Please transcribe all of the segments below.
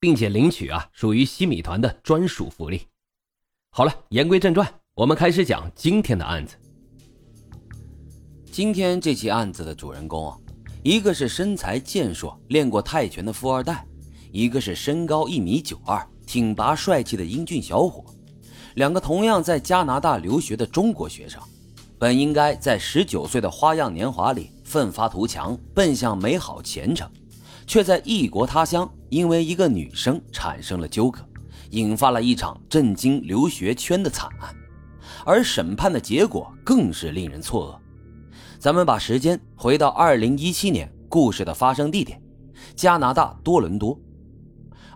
并且领取啊，属于西米团的专属福利。好了，言归正传，我们开始讲今天的案子。今天这起案子的主人公啊，一个是身材健硕、练过泰拳的富二代，一个是身高一米九二、挺拔帅气的英俊小伙。两个同样在加拿大留学的中国学生，本应该在十九岁的花样年华里奋发图强，奔向美好前程。却在异国他乡，因为一个女生产生了纠葛，引发了一场震惊留学圈的惨案，而审判的结果更是令人错愕。咱们把时间回到二零一七年，故事的发生地点——加拿大多伦多。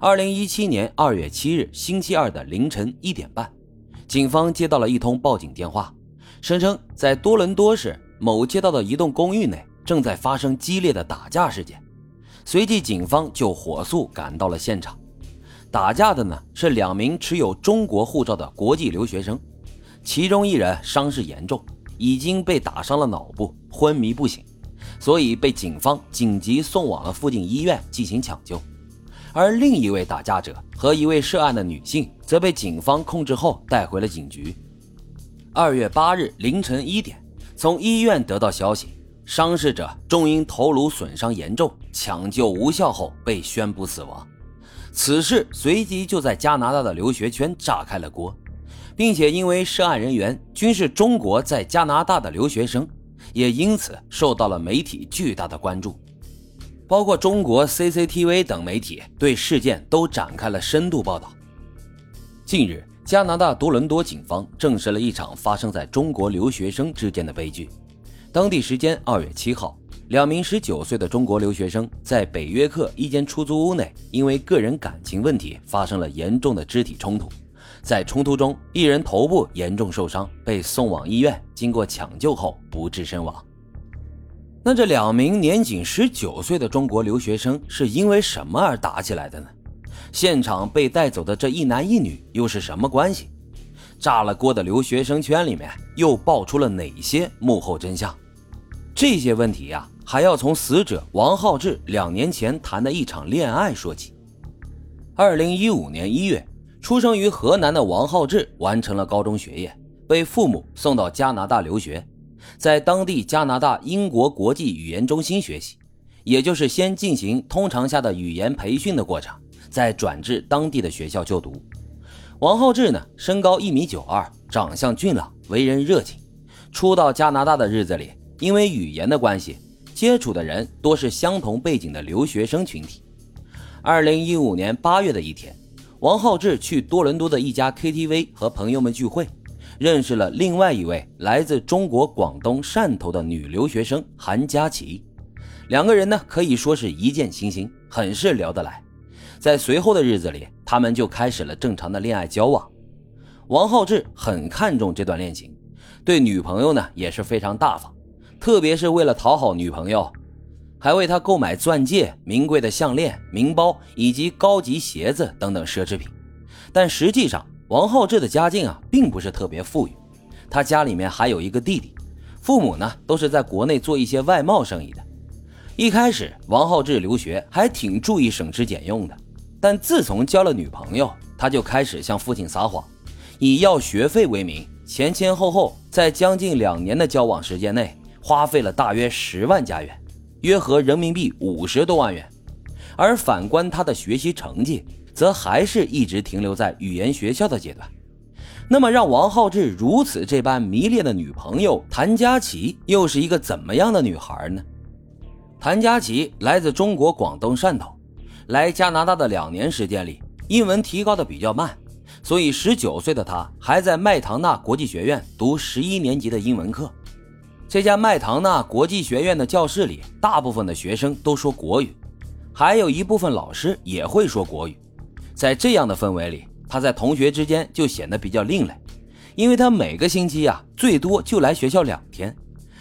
二零一七年二月七日星期二的凌晨一点半，警方接到了一通报警电话，声称在多伦多市某街道的一栋公寓内正在发生激烈的打架事件。随即，警方就火速赶到了现场。打架的呢是两名持有中国护照的国际留学生，其中一人伤势严重，已经被打伤了脑部，昏迷不醒，所以被警方紧急送往了附近医院进行抢救。而另一位打架者和一位涉案的女性则被警方控制后带回了警局。二月八日凌晨一点，从医院得到消息。伤势者终因头颅损伤严重，抢救无效后被宣布死亡。此事随即就在加拿大的留学圈炸开了锅，并且因为涉案人员均是中国在加拿大的留学生，也因此受到了媒体巨大的关注。包括中国 CCTV 等媒体对事件都展开了深度报道。近日，加拿大多伦多警方证实了一场发生在中国留学生之间的悲剧。当地时间二月七号，两名十九岁的中国留学生在北约克一间出租屋内，因为个人感情问题发生了严重的肢体冲突。在冲突中，一人头部严重受伤，被送往医院，经过抢救后不治身亡。那这两名年仅十九岁的中国留学生是因为什么而打起来的呢？现场被带走的这一男一女又是什么关系？炸了锅的留学生圈里面又爆出了哪些幕后真相？这些问题呀，还要从死者王浩志两年前谈的一场恋爱说起。二零一五年一月，出生于河南的王浩志完成了高中学业，被父母送到加拿大留学，在当地加拿大英国国际语言中心学习，也就是先进行通常下的语言培训的过程，再转至当地的学校就读。王浩志呢，身高一米九二，长相俊朗，为人热情。初到加拿大的日子里。因为语言的关系，接触的人多是相同背景的留学生群体。二零一五年八月的一天，王浩志去多伦多的一家 KTV 和朋友们聚会，认识了另外一位来自中国广东汕头的女留学生韩佳琪。两个人呢可以说是一见倾心，很是聊得来。在随后的日子里，他们就开始了正常的恋爱交往。王浩志很看重这段恋情，对女朋友呢也是非常大方。特别是为了讨好女朋友，还为她购买钻戒、名贵的项链、名包以及高级鞋子等等奢侈品。但实际上，王浩志的家境啊，并不是特别富裕。他家里面还有一个弟弟，父母呢都是在国内做一些外贸生意的。一开始，王浩志留学还挺注意省吃俭用的，但自从交了女朋友，他就开始向父亲撒谎，以要学费为名，前前后后在将近两年的交往时间内。花费了大约十万加元，约合人民币五十多万元。而反观他的学习成绩，则还是一直停留在语言学校的阶段。那么，让王浩志如此这般迷恋的女朋友谭佳琪，又是一个怎么样的女孩呢？谭佳琪来自中国广东汕头，来加拿大的两年时间里，英文提高的比较慢，所以十九岁的她还在麦唐纳国际学院读十一年级的英文课。这家麦唐纳国际学院的教室里，大部分的学生都说国语，还有一部分老师也会说国语。在这样的氛围里，他在同学之间就显得比较另类，因为他每个星期啊最多就来学校两天，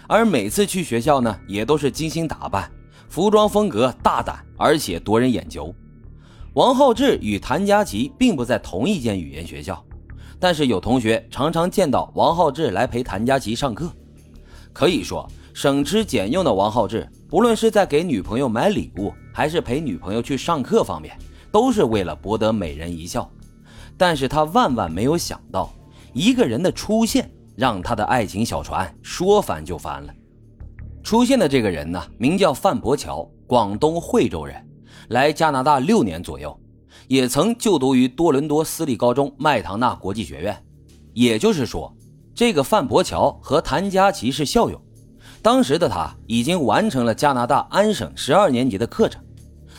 而每次去学校呢也都是精心打扮，服装风格大胆而且夺人眼球。王浩志与谭佳琪并不在同一间语言学校，但是有同学常常见到王浩志来陪谭佳琪上课。可以说，省吃俭用的王浩志，不论是在给女朋友买礼物，还是陪女朋友去上课方面，都是为了博得美人一笑。但是他万万没有想到，一个人的出现让他的爱情小船说翻就翻了。出现的这个人呢，名叫范伯桥，广东惠州人，来加拿大六年左右，也曾就读于多伦多私立高中麦唐纳国际学院。也就是说，这个范伯桥和谭佳琪是校友。当时的他已经完成了加拿大安省十二年级的课程。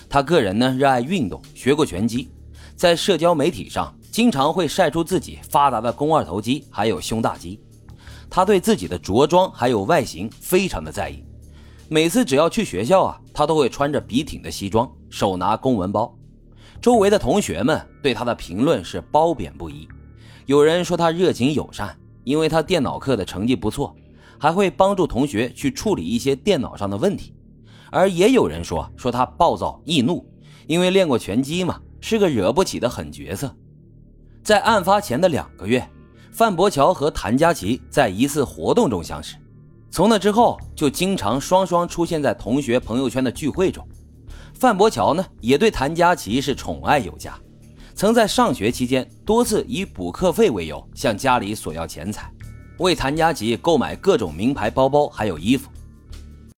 他个人呢，热爱运动，学过拳击，在社交媒体上。经常会晒出自己发达的肱二头肌，还有胸大肌。他对自己的着装还有外形非常的在意。每次只要去学校啊，他都会穿着笔挺的西装，手拿公文包。周围的同学们对他的评论是褒贬不一。有人说他热情友善，因为他电脑课的成绩不错，还会帮助同学去处理一些电脑上的问题。而也有人说说他暴躁易怒，因为练过拳击嘛，是个惹不起的狠角色。在案发前的两个月，范伯桥和谭佳琪在一次活动中相识，从那之后就经常双双出现在同学朋友圈的聚会中。范伯桥呢，也对谭佳琪是宠爱有加，曾在上学期间多次以补课费为由向家里索要钱财，为谭家集购买各种名牌包包还有衣服。